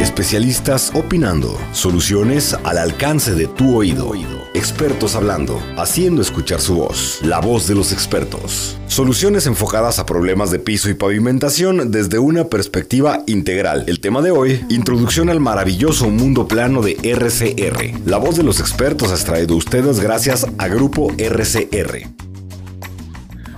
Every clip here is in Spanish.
Especialistas opinando. Soluciones al alcance de tu oído. Expertos hablando. Haciendo escuchar su voz. La voz de los expertos. Soluciones enfocadas a problemas de piso y pavimentación desde una perspectiva integral. El tema de hoy, introducción al maravilloso mundo plano de RCR. La voz de los expertos ha traído a ustedes gracias a Grupo RCR.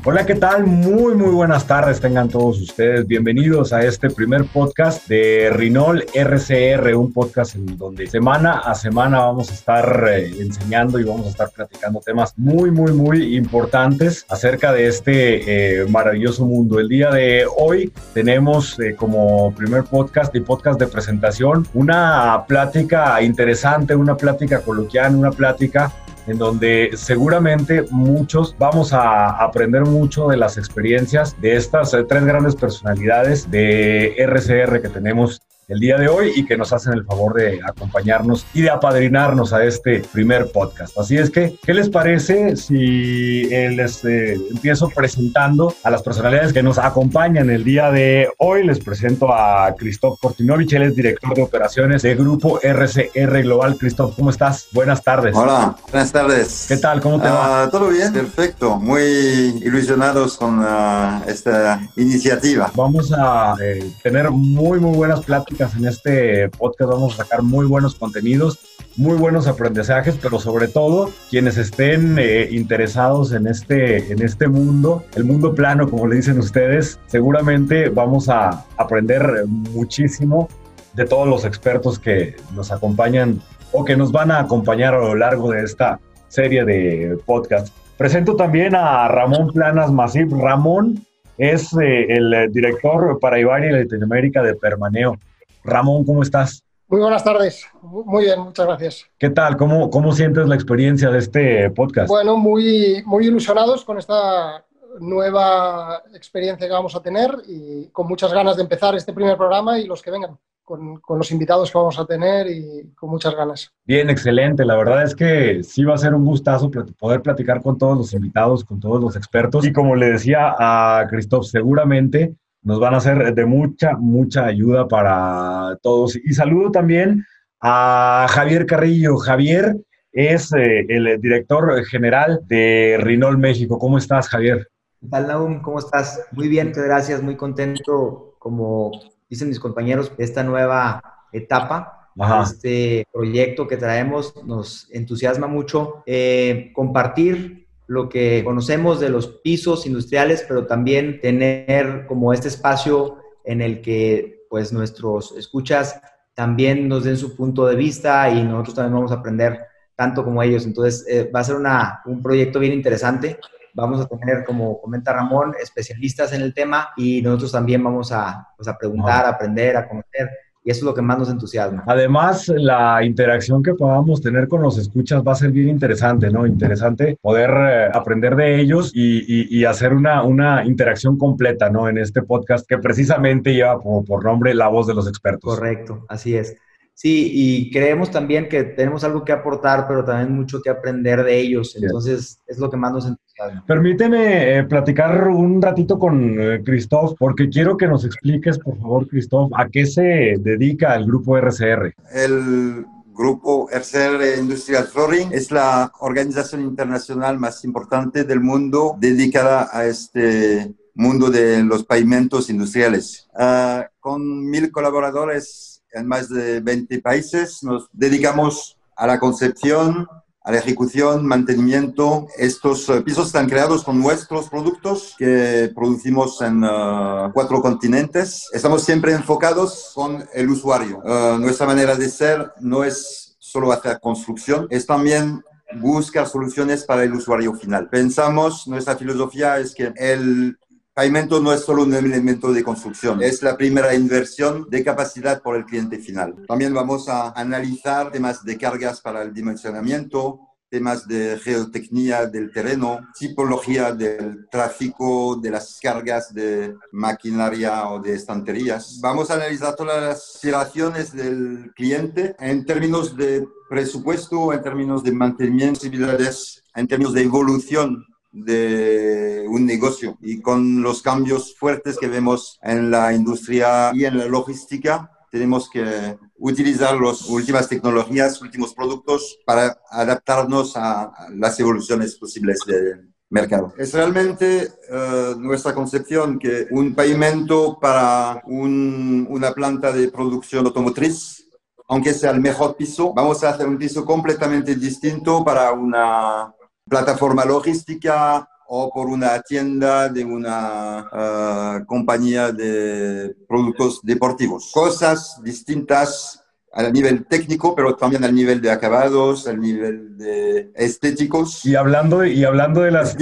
Hola, ¿qué tal? Muy, muy buenas tardes tengan todos ustedes. Bienvenidos a este primer podcast de Rinol RCR, un podcast en donde semana a semana vamos a estar eh, enseñando y vamos a estar platicando temas muy, muy, muy importantes acerca de este eh, maravilloso mundo. El día de hoy tenemos eh, como primer podcast y podcast de presentación una plática interesante, una plática coloquial, una plática en donde seguramente muchos vamos a aprender mucho de las experiencias de estas eh, tres grandes personalidades de RCR que tenemos el día de hoy y que nos hacen el favor de acompañarnos y de apadrinarnos a este primer podcast. Así es que, ¿qué les parece si eh, les eh, empiezo presentando a las personalidades que nos acompañan el día de hoy? Les presento a Christoph Kortinovich, él es director de operaciones de Grupo RCR Global. Christoph, ¿cómo estás? Buenas tardes. Hola, buenas tardes. ¿Qué tal? ¿Cómo te va? Ah, todo bien, perfecto. Muy ilusionados con ah, esta iniciativa. Vamos a eh, tener muy, muy buenas pláticas en este podcast vamos a sacar muy buenos contenidos, muy buenos aprendizajes, pero sobre todo quienes estén eh, interesados en este, en este mundo, el mundo plano, como le dicen ustedes, seguramente vamos a aprender muchísimo de todos los expertos que nos acompañan o que nos van a acompañar a lo largo de esta serie de podcast. Presento también a Ramón Planas Masip. Ramón es eh, el director para Ibaria y Latinoamérica de Permaneo. Ramón, ¿cómo estás? Muy buenas tardes. Muy bien, muchas gracias. ¿Qué tal? ¿Cómo, cómo sientes la experiencia de este podcast? Bueno, muy, muy ilusionados con esta nueva experiencia que vamos a tener y con muchas ganas de empezar este primer programa y los que vengan. Con, con, los invitados que vamos a tener y con muchas ganas. Bien, excelente. La verdad es que sí va a ser un gustazo poder platicar con todos los invitados, con todos los expertos. Y como le decía a Cristóbal, seguramente nos van a ser de mucha, mucha ayuda para todos. Y saludo también a Javier Carrillo. Javier es eh, el director general de Rinol México. ¿Cómo estás, Javier? ¿Qué tal, Naum? ¿Cómo estás? Muy bien, muchas gracias. Muy contento, como dicen mis compañeros, de esta nueva etapa. Este proyecto que traemos nos entusiasma mucho. Eh, compartir lo que conocemos de los pisos industriales, pero también tener como este espacio en el que pues nuestros escuchas también nos den su punto de vista y nosotros también vamos a aprender tanto como ellos. Entonces eh, va a ser una, un proyecto bien interesante. Vamos a tener, como comenta Ramón, especialistas en el tema y nosotros también vamos a, pues, a preguntar, a aprender, a conocer y eso es lo que más nos entusiasma. Además, la interacción que podamos tener con los escuchas va a ser bien interesante, ¿no? Interesante poder eh, aprender de ellos y, y, hacer una, una, interacción completa, ¿no? En este podcast que precisamente lleva por, por nombre La Voz de los Expertos. Correcto, así es. Sí, y creemos también que tenemos algo que aportar, pero también mucho que aprender de ellos. Entonces, es lo que más nos entusiasma. Permíteme eh, platicar un ratito con eh, Christoph, porque quiero que nos expliques, por favor, Christoph, a qué se dedica el grupo RCR. El Grupo RCR Industrial Flooring es la organización internacional más importante del mundo dedicada a este mundo de los pavimentos industriales. Uh, con mil colaboradores en más de 20 países. Nos dedicamos a la concepción, a la ejecución, mantenimiento. Estos eh, pisos están creados con nuestros productos que producimos en uh, cuatro continentes. Estamos siempre enfocados con el usuario. Uh, nuestra manera de ser no es solo hacer construcción, es también buscar soluciones para el usuario final. Pensamos, nuestra filosofía es que el Pavimento no es solo un elemento de construcción, es la primera inversión de capacidad por el cliente final. También vamos a analizar temas de cargas para el dimensionamiento, temas de geotecnia del terreno, tipología del tráfico, de las cargas de maquinaria o de estanterías. Vamos a analizar todas las aspiraciones del cliente en términos de presupuesto, en términos de mantenimiento, en términos de evolución de un negocio y con los cambios fuertes que vemos en la industria y en la logística tenemos que utilizar las últimas tecnologías, últimos productos para adaptarnos a las evoluciones posibles del mercado. Es realmente eh, nuestra concepción que un pavimento para una planta de producción automotriz, aunque sea el mejor piso, vamos a hacer un piso completamente distinto para una plataforma logística o por una tienda de una eh, compañía de productos deportivos. Cosas distintas al nivel técnico, pero también al nivel de acabados, al nivel de estéticos. Y hablando, y hablando de las,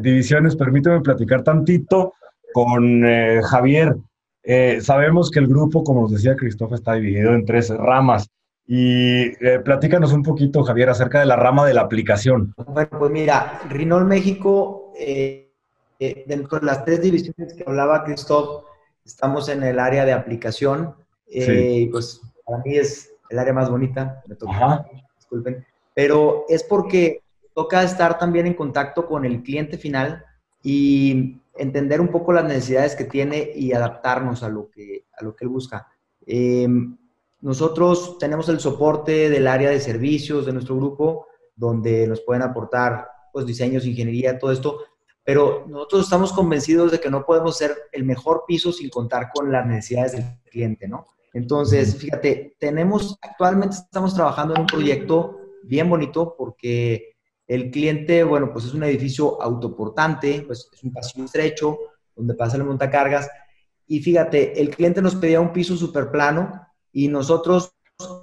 divisiones, permíteme platicar tantito con eh, Javier. Eh, sabemos que el grupo, como nos decía Cristóbal, está dividido en tres ramas. Y eh, platícanos un poquito, Javier, acerca de la rama de la aplicación. Bueno, pues mira, Rinol México, dentro de las tres divisiones que hablaba Cristóbal, estamos en el área de aplicación. Sí. Pues para mí es el área más bonita, me toca, disculpen, pero es porque toca estar también en contacto con el cliente final y entender un poco las necesidades que tiene y adaptarnos a lo que, a lo que él busca. Em, nosotros tenemos el soporte del área de servicios de nuestro grupo, donde nos pueden aportar pues, diseños, ingeniería, todo esto, pero nosotros estamos convencidos de que no podemos ser el mejor piso sin contar con las necesidades del cliente, ¿no? Entonces, fíjate, tenemos, actualmente estamos trabajando en un proyecto bien bonito porque el cliente, bueno, pues es un edificio autoportante, pues es un pasillo estrecho donde pasa el montacargas. Y fíjate, el cliente nos pedía un piso súper plano y nosotros,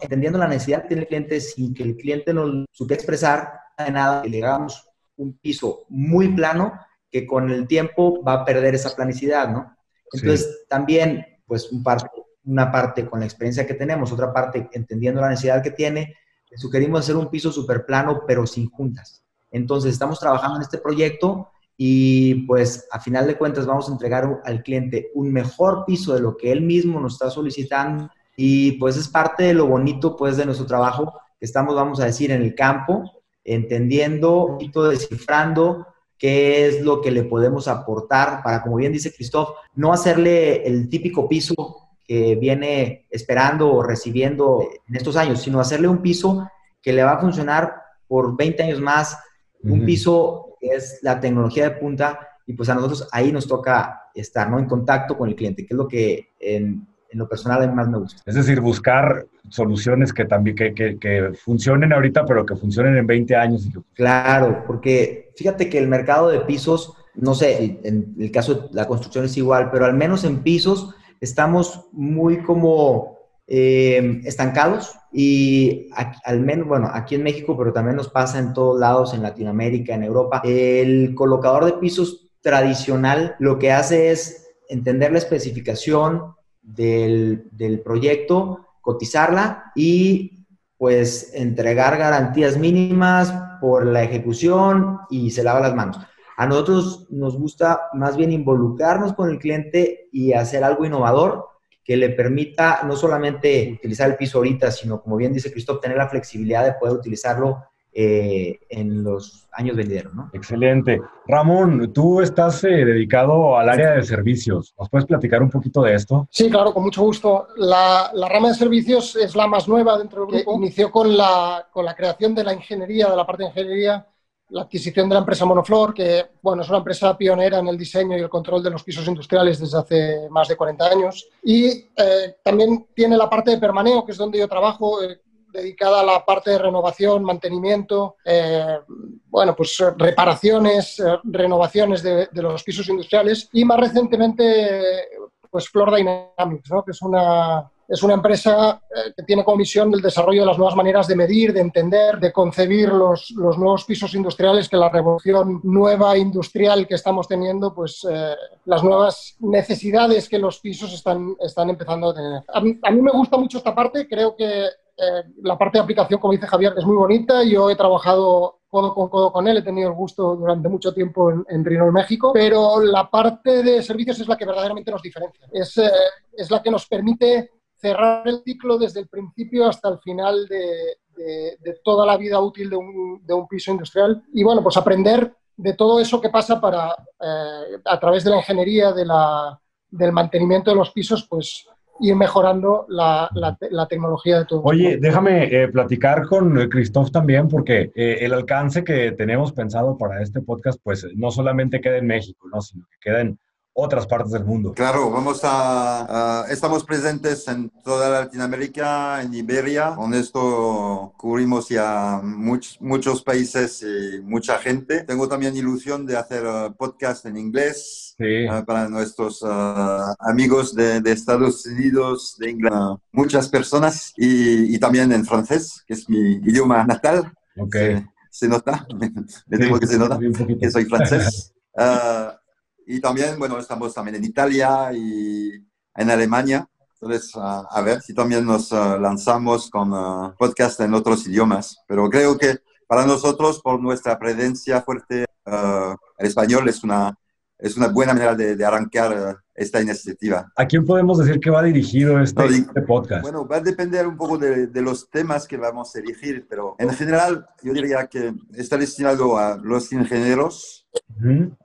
entendiendo la necesidad que tiene el cliente, sin que el cliente nos supiera expresar de nada, le hagamos un piso muy plano que con el tiempo va a perder esa planicidad, ¿no? Entonces, también, pues, un par una parte con la experiencia que tenemos, otra parte entendiendo la necesidad que tiene, le sugerimos hacer un piso súper plano, pero sin juntas. Entonces, estamos trabajando en este proyecto y pues a final de cuentas vamos a entregar al cliente un mejor piso de lo que él mismo nos está solicitando y pues es parte de lo bonito pues de nuestro trabajo que estamos, vamos a decir, en el campo, entendiendo y todo descifrando qué es lo que le podemos aportar para, como bien dice Christoph, no hacerle el típico piso que viene esperando o recibiendo en estos años, sino hacerle un piso que le va a funcionar por 20 años más, un piso que es la tecnología de punta y pues a nosotros ahí nos toca estar, ¿no? En contacto con el cliente, que es lo que en, en lo personal a mí más me gusta. Es decir, buscar soluciones que también que, que, que, funcionen ahorita, pero que funcionen en 20 años. Claro, porque fíjate que el mercado de pisos, no sé, en el caso de la construcción es igual, pero al menos en pisos estamos muy como eh, estancados y al menos, bueno, aquí en México, pero también nos pasa en todos lados, en Latinoamérica, en Europa, el colocador de pisos tradicional lo que hace es entender la especificación del, del proyecto, cotizarla y pues entregar garantías mínimas por la ejecución y se lava las manos. A nosotros nos gusta más bien involucrarnos con el cliente y hacer algo innovador que le permita no solamente utilizar el piso ahorita, sino como bien dice Cristóbal, tener la flexibilidad de poder utilizarlo eh, en los años venideros. ¿no? Excelente. Ramón, tú estás eh, dedicado al área de servicios. ¿Nos puedes platicar un poquito de esto? Sí, claro, con mucho gusto. La, la rama de servicios es la más nueva dentro del grupo. Inició con la, con la creación de la ingeniería, de la parte de ingeniería la adquisición de la empresa Monoflor, que bueno, es una empresa pionera en el diseño y el control de los pisos industriales desde hace más de 40 años. Y eh, también tiene la parte de permaneo, que es donde yo trabajo, eh, dedicada a la parte de renovación, mantenimiento, eh, bueno, pues reparaciones, renovaciones de, los pisos industriales. Y más recientemente, pues Floor Dynamics, ¿no? que es una, es una empresa eh, que tiene como misión el desarrollo de las nuevas maneras de medir, de entender, de concebir los, los nuevos pisos industriales, que la revolución nueva industrial que estamos teniendo, pues eh, las nuevas necesidades que los pisos están, están empezando a tener. A a mí me gusta mucho esta parte, creo que eh, la parte de aplicación, como dice Javier, es muy bonita. Yo he trabajado codo con codo con él, he tenido el gusto durante mucho tiempo en, en México, pero la parte de servicios es la que verdaderamente nos diferencia. Es, eh, es la que nos permite cerrar el ciclo desde el principio hasta el final de, toda la vida útil de un, piso industrial y bueno, pues aprender de todo eso que pasa para, eh, a través de la ingeniería, de la, del mantenimiento de los pisos, pues ir mejorando la, la, tecnología de todo. Oye, déjame eh, platicar con Christoph también, porque eh, el alcance que tenemos pensado para este podcast, pues no solamente queda en México, ¿no? sino que queda en otras partes del mundo. Claro, vamos a, estamos presentes en toda Latinoamérica, en Iberia. Con esto cubrimos ya muchos países y mucha gente. Tengo también ilusión de hacer uh, podcast en inglés uh, para nuestros uh, amigos de, Estados Unidos, de Inglaterra, muchas personas y, también en francés, que es mi idioma natal. Okay. Se, nota, me tengo que se nota que soy francés. Y también, bueno, estamos también en Italia y en Alemania. Entonces, a ver si también nos ah, lanzamos con uh, podcast en otros idiomas. Pero creo que para nosotros, por nuestra presencia fuerte, uh, el español es una, es una buena manera de, de arrancar esta iniciativa. ¿A quién podemos decir que va dirigido este, este podcast? Bueno, va a depender un poco de, de, los temas que vamos a elegir, pero en general yo diría que está destinado a los ingenieros,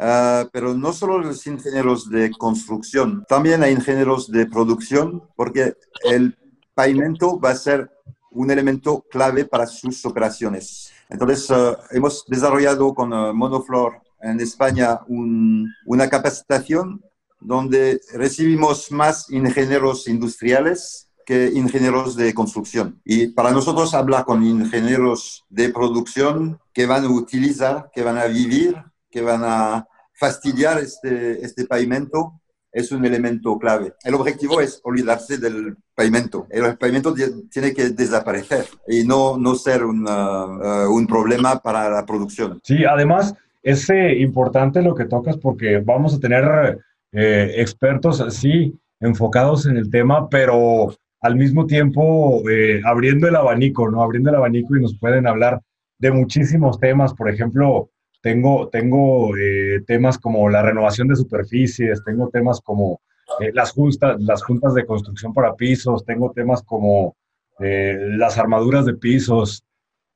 ah, pero no solo los ingenieros de construcción, también a ingenieros de producción, porque el pavimento va a ser un elemento clave para sus operaciones. Entonces, ah, hemos desarrollado con uh, Monoflor en España una capacitación donde recibimos más ingenieros industriales que ingenieros de construcción. Y para nosotros hablar con ingenieros de producción que van a utilizar, que van a vivir, que van a fastidiar este, este pavimento, es un elemento clave. El objetivo es olvidarse del pavimento. El pavimento tiene que desaparecer y no, no ser un, uh, un problema para la producción. Sí, además es eh, importante lo que tocas porque vamos a tener eh, expertos así, enfocados en el tema, pero al mismo tiempo eh, abriendo el abanico, ¿no? Abriendo el abanico y nos pueden hablar de muchísimos temas. Por ejemplo, tengo, tengo temas como la renovación de superficies, tengo temas como las, juntas, las juntas de construcción para pisos, tengo temas como las armaduras de pisos,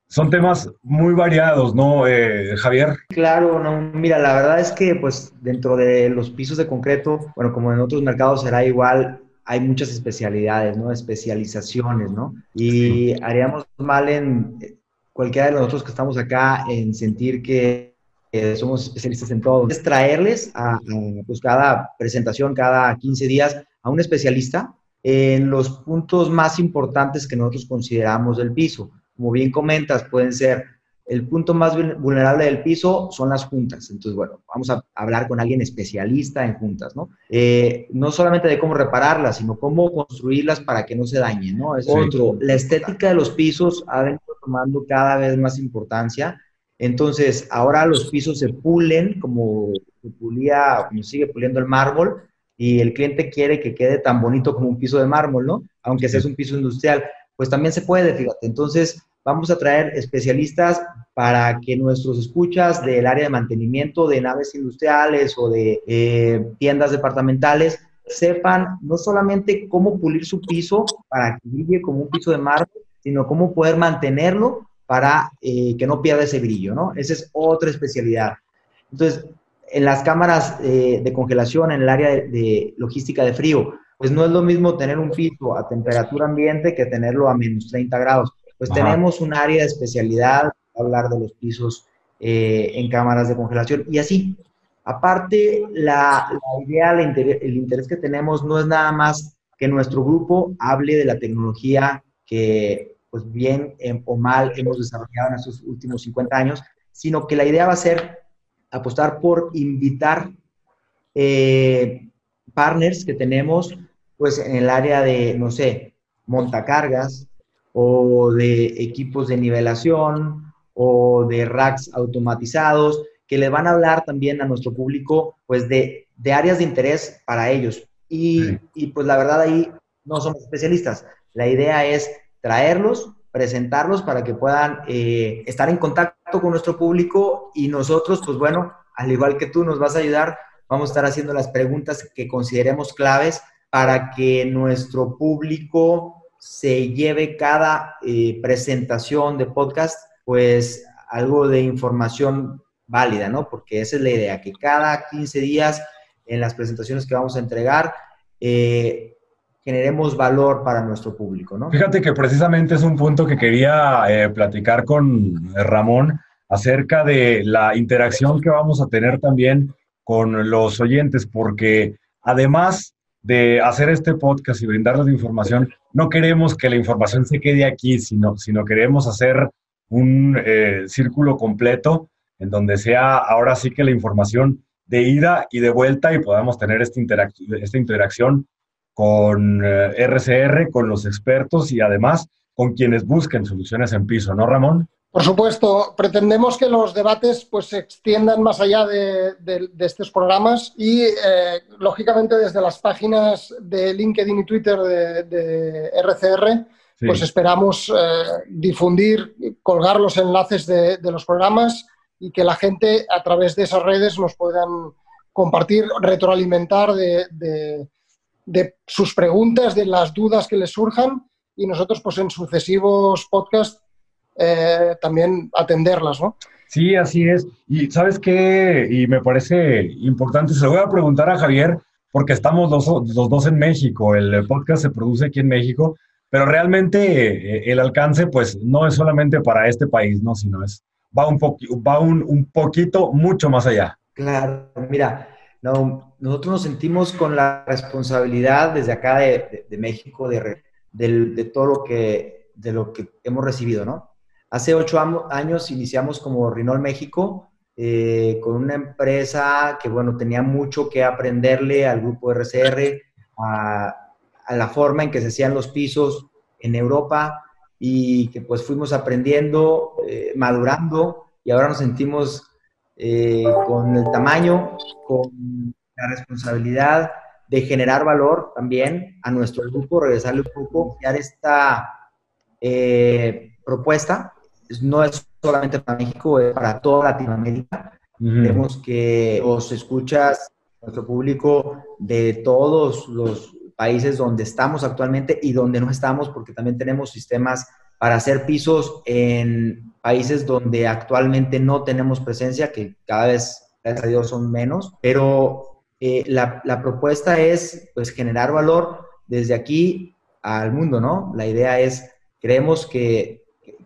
son temas muy variados, ¿no, eh, Javier? Claro, no, mira, la verdad es que pues dentro de los pisos de concreto, bueno, como en otros mercados será igual, hay muchas especialidades, ¿no? Especializaciones, ¿no? Y haríamos mal en cualquiera de nosotros que estamos acá en sentir que somos especialistas en todo. Es traerles a, a, pues cada presentación, cada 15 días, a un especialista en los puntos más importantes que nosotros consideramos del piso como bien comentas, pueden ser el punto más vulnerable del piso son las juntas. Entonces, bueno, vamos a hablar con alguien especialista en juntas, ¿no? Eh, no solamente de cómo repararlas, sino cómo construirlas para que no se dañen, ¿no? Es otro. La estética de los pisos ha venido tomando cada vez más importancia. Entonces, ahora los pisos se pulen como se pulía, como sigue puliendo el mármol, y el cliente quiere que quede tan bonito como un piso de mármol, ¿no? Aunque sea un piso industrial, pues también se puede, fíjate. Entonces, Vamos a traer especialistas para que nuestros escuchas del área de mantenimiento de naves industriales o de eh, tiendas departamentales sepan no solamente cómo pulir su piso para que brille como un piso de mármol, sino cómo poder mantenerlo para eh, que no pierda ese brillo, ¿no? Esa es otra especialidad. Entonces, en las cámaras eh, de congelación, en el área de, de, logística de frío, pues no es lo mismo tener un piso a temperatura ambiente que tenerlo a menos 30 grados pues tenemos un área de especialidad, hablar de los pisos eh, en cámaras de congelación y así. Aparte, la, idea, el interés, que tenemos no es nada más que nuestro grupo hable de la tecnología que, pues bien o mal, hemos desarrollado en estos últimos 50 años, sino que la idea va a ser apostar por invitar eh, partners que tenemos, pues en el área de, no sé, montacargas, o de equipos de nivelación o de racks automatizados, que le van a hablar también a nuestro público pues de, de áreas de interés para ellos. Y, y, pues la verdad ahí no somos especialistas. La idea es traerlos, presentarlos para que puedan eh, estar en contacto con nuestro público y nosotros, pues bueno, al igual que tú nos vas a ayudar, vamos a estar haciendo las preguntas que consideremos claves para que nuestro público se lleve cada eh, presentación de podcast, pues algo de información válida, ¿no? Porque esa es la idea, que cada 15 días en las presentaciones que vamos a entregar, eh, generemos valor para nuestro público, ¿no? Fíjate que precisamente es un punto que quería eh, platicar con Ramón acerca de la interacción que vamos a tener también con los oyentes, porque además de hacer este podcast y brindarles información, no queremos que la información se quede aquí, sino, sino queremos hacer un eh, círculo completo en donde sea ahora sí que la información de ida y de vuelta y podamos tener esta, esta interacción con RCR, eh, con los expertos y además con quienes busquen soluciones en piso, ¿no, Ramón? Por supuesto, pretendemos que los debates pues, se extiendan más allá de, estos programas y, eh, lógicamente, desde las páginas de LinkedIn y Twitter de, RCR, pues esperamos eh, difundir, colgar los enlaces de, los programas y que la gente a través de esas redes nos puedan compartir, retroalimentar de, sus preguntas, de las dudas que les surjan. Y nosotros pues en sucesivos podcasts eh, también atenderlas, ¿no? Sí, así es. Y sabes qué, y me parece importante, se lo voy a preguntar a Javier, porque estamos los, los dos en México, el podcast se produce aquí en México, pero realmente eh, el alcance pues no es solamente para este país, ¿no? Sino es, va un, va un, un poquito mucho más allá. Claro, mira, no, nosotros nos sentimos con la responsabilidad desde acá de, de, México de, de, todo lo que, de lo que hemos recibido, ¿no? Hace ocho años iniciamos como Rinol México eh, con una empresa que, bueno, tenía mucho que aprenderle al grupo RCR, a, la forma en que se hacían los pisos en Europa y que pues fuimos aprendiendo, eh, madurando y ahora nos sentimos eh, con el tamaño, con la responsabilidad de generar valor también a nuestro grupo, regresarle un poco, crear esta propuesta no es solamente para México, es para toda Latinoamérica. Vemos que os escuchas, nuestro público, de todos los países donde estamos actualmente y donde no estamos, porque también tenemos sistemas para hacer pisos en países donde actualmente no tenemos presencia, que cada vez, gracias a Dios, son menos. Pero eh, la, la propuesta es pues, generar valor desde aquí al mundo, ¿no? La idea es, creemos que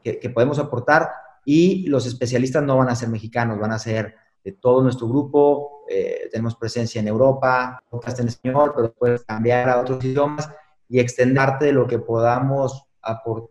que, podemos aportar y los especialistas no van a ser mexicanos, van a ser de todo nuestro grupo, eh, tenemos presencia en Europa, podcast en español, pero puedes cambiar a otros idiomas y extenderte de lo que podamos aportar.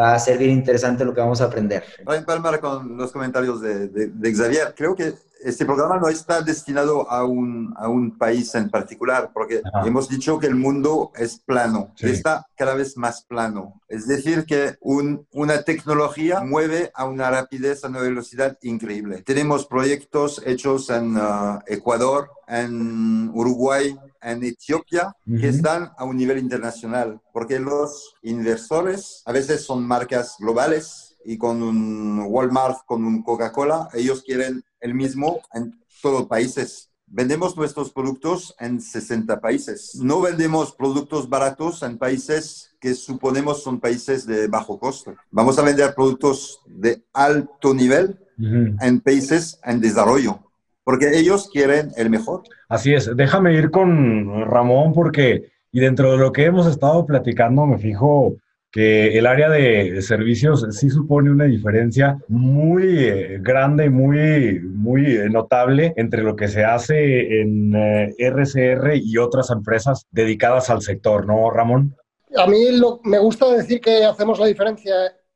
Va a ser bien interesante lo que vamos a aprender. Para empalmar con los comentarios de, de, Xavier, creo que este programa no está destinado a un, a un país en particular, porque hemos dicho que el mundo es plano, está cada vez más plano. Es decir, que un, una tecnología mueve a una rapidez, a una velocidad increíble. Tenemos proyectos hechos en uh, Ecuador, en Uruguay, en Etiopía que están a un nivel internacional, porque los inversores a veces son marcas globales y con un Walmart, con un Coca-Cola, ellos quieren el mismo en todos los países. Vendemos nuestros productos en 60 países. No vendemos productos baratos en países que suponemos son países de bajo costo. Vamos a vender productos de alto nivel en países en desarrollo porque ellos quieren el mejor. Así es, déjame ir con Ramón porque, y dentro de lo que hemos estado platicando, me fijo que el área de servicios sí supone una diferencia muy eh, grande, muy, muy notable entre lo que se hace en RCR eh, y otras empresas dedicadas al sector, ¿no, Ramón? A mí me gusta decir que hacemos la diferencia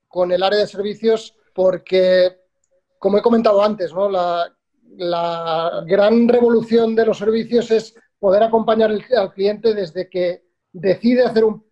con el área de servicios porque, como he comentado antes, ¿no? la, la gran revolución de los servicios es poder acompañar al cliente desde que decide hacer un,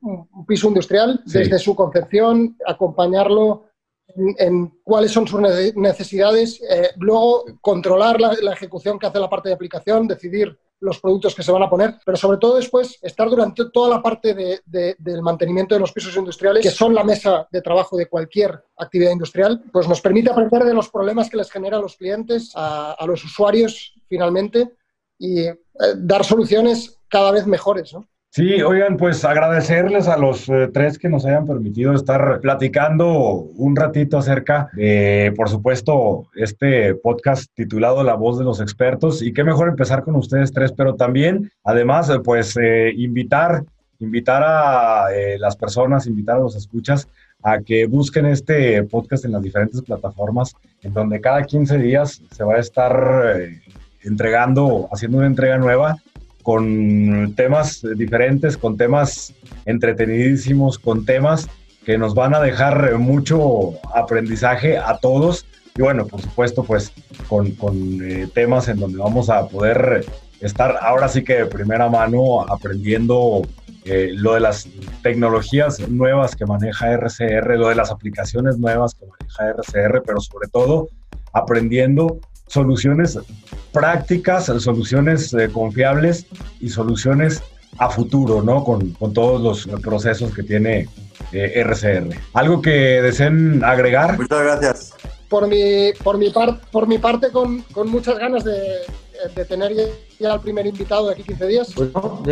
piso industrial, desde su concepción, acompañarlo en, cuáles son sus necesidades, eh, luego controlar la, la, ejecución que hace la parte de aplicación, decidir los productos que se van a poner, pero sobre todo después estar durante toda la parte del mantenimiento de los pisos industriales, que son la mesa de trabajo de cualquier actividad industrial, pues nos permite aprender de los problemas que les genera a los clientes, a, los usuarios finalmente, y eh, dar soluciones cada vez mejores. ¿no? Sí, oigan, pues agradecerles a los eh, tres que nos hayan permitido estar platicando un ratito acerca de, por supuesto, este podcast titulado La voz de los expertos. Y qué mejor empezar con ustedes tres, pero también, además, pues eh, invitar invitar a eh, las personas, invitar a los escuchas a que busquen este podcast en las diferentes plataformas, en donde cada 15 días se va a estar eh, entregando, haciendo una entrega nueva con temas diferentes, con temas entretenidísimos, con temas que nos van a dejar mucho aprendizaje a todos. Y bueno, por supuesto, pues con, eh, temas en donde vamos a poder estar ahora sí que de primera mano aprendiendo eh, lo de las tecnologías nuevas que maneja RCR, lo de las aplicaciones nuevas que maneja RCR, pero sobre todo aprendiendo soluciones prácticas, soluciones eh, confiables y soluciones a futuro, ¿no? Con, con todos los procesos que tiene RCR. Eh, ¿Algo que deseen agregar? Muchas gracias. Por mi, por mi, por mi parte, con, con muchas ganas de, de tener ya al primer invitado de aquí 15 días. Pues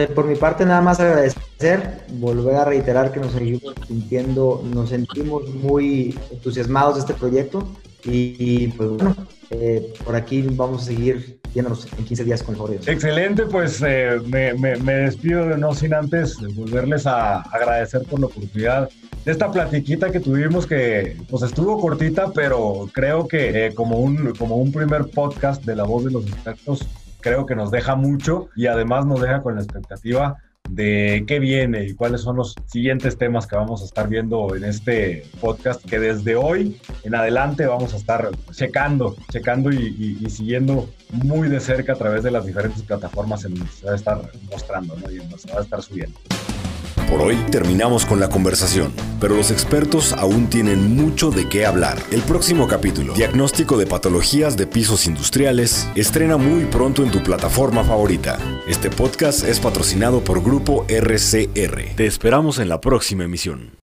por mi parte nada más agradecer, volver a reiterar que nos seguimos sintiendo, nos sentimos muy entusiasmados de este proyecto y, pues bueno, eh, por aquí vamos a seguir viéndonos en 15 días con el Excelente, pues eh, me, me, despido de no sin antes volverles a agradecer por la oportunidad de esta platiquita que tuvimos que pues estuvo cortita, pero creo que eh, como, un, como un primer podcast de la voz de los expertos, creo que nos deja mucho y además nos deja con la expectativa de qué viene y cuáles son los siguientes temas que vamos a estar viendo en este podcast, que desde hoy en adelante vamos a estar checando, checando y, siguiendo muy de cerca a través de las diferentes plataformas en se va a estar mostrando en se va a estar subiendo. Por hoy terminamos con la conversación, pero los expertos aún tienen mucho de qué hablar. El próximo capítulo, Diagnóstico de Patologías de Pisos Industriales, estrena muy pronto en tu plataforma favorita. Este podcast es patrocinado por Grupo RCR. Te esperamos en la próxima emisión.